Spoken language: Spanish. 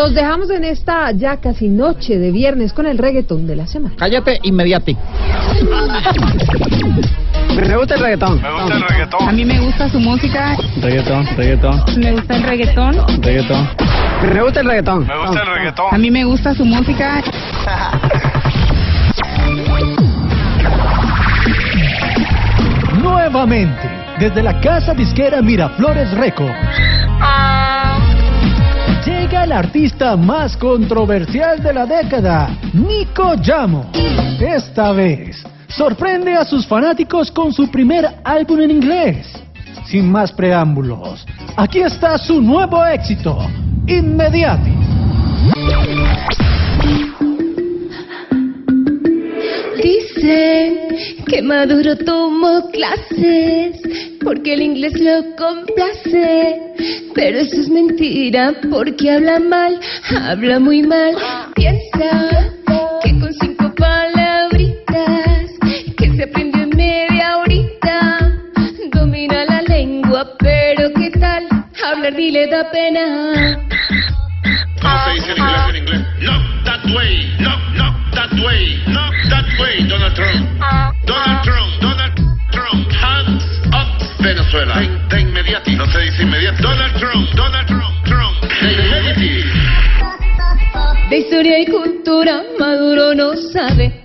Nos dejamos en esta ya casi noche de viernes con el reggaetón de la semana. Cállate inmediati. Me gusta el reggaetón. Me gusta el reggaetón. A mí me gusta su música, Reggaetón, reggaetón, me gusta el reggaetón. reggaetón. Me gusta el reggaetón. Me gusta el A reggaetón. mí me gusta su música. Nuevamente, desde la casa disquera Miraflores Records. El artista más controversial de la década, Nico Llamo. Esta vez, sorprende a sus fanáticos con su primer álbum en inglés. Sin más preámbulos, aquí está su nuevo éxito, Inmediati. Dicen que Maduro tomó clases porque el inglés lo complace. Pero eso es mentira porque habla mal, habla muy mal. Piensa que con cinco palabritas que se aprendió en media horita domina la lengua. Pero ¿qué tal? Hablar ni le da pena. ¿Cómo se dice en inglés en inglés? Not that way, no, not that way, not Venezuela. De, de inmediati, no se dice inmediati. Donald Trump, Donald Trump, Trump, de inmediati. De historia y cultura Maduro no sabe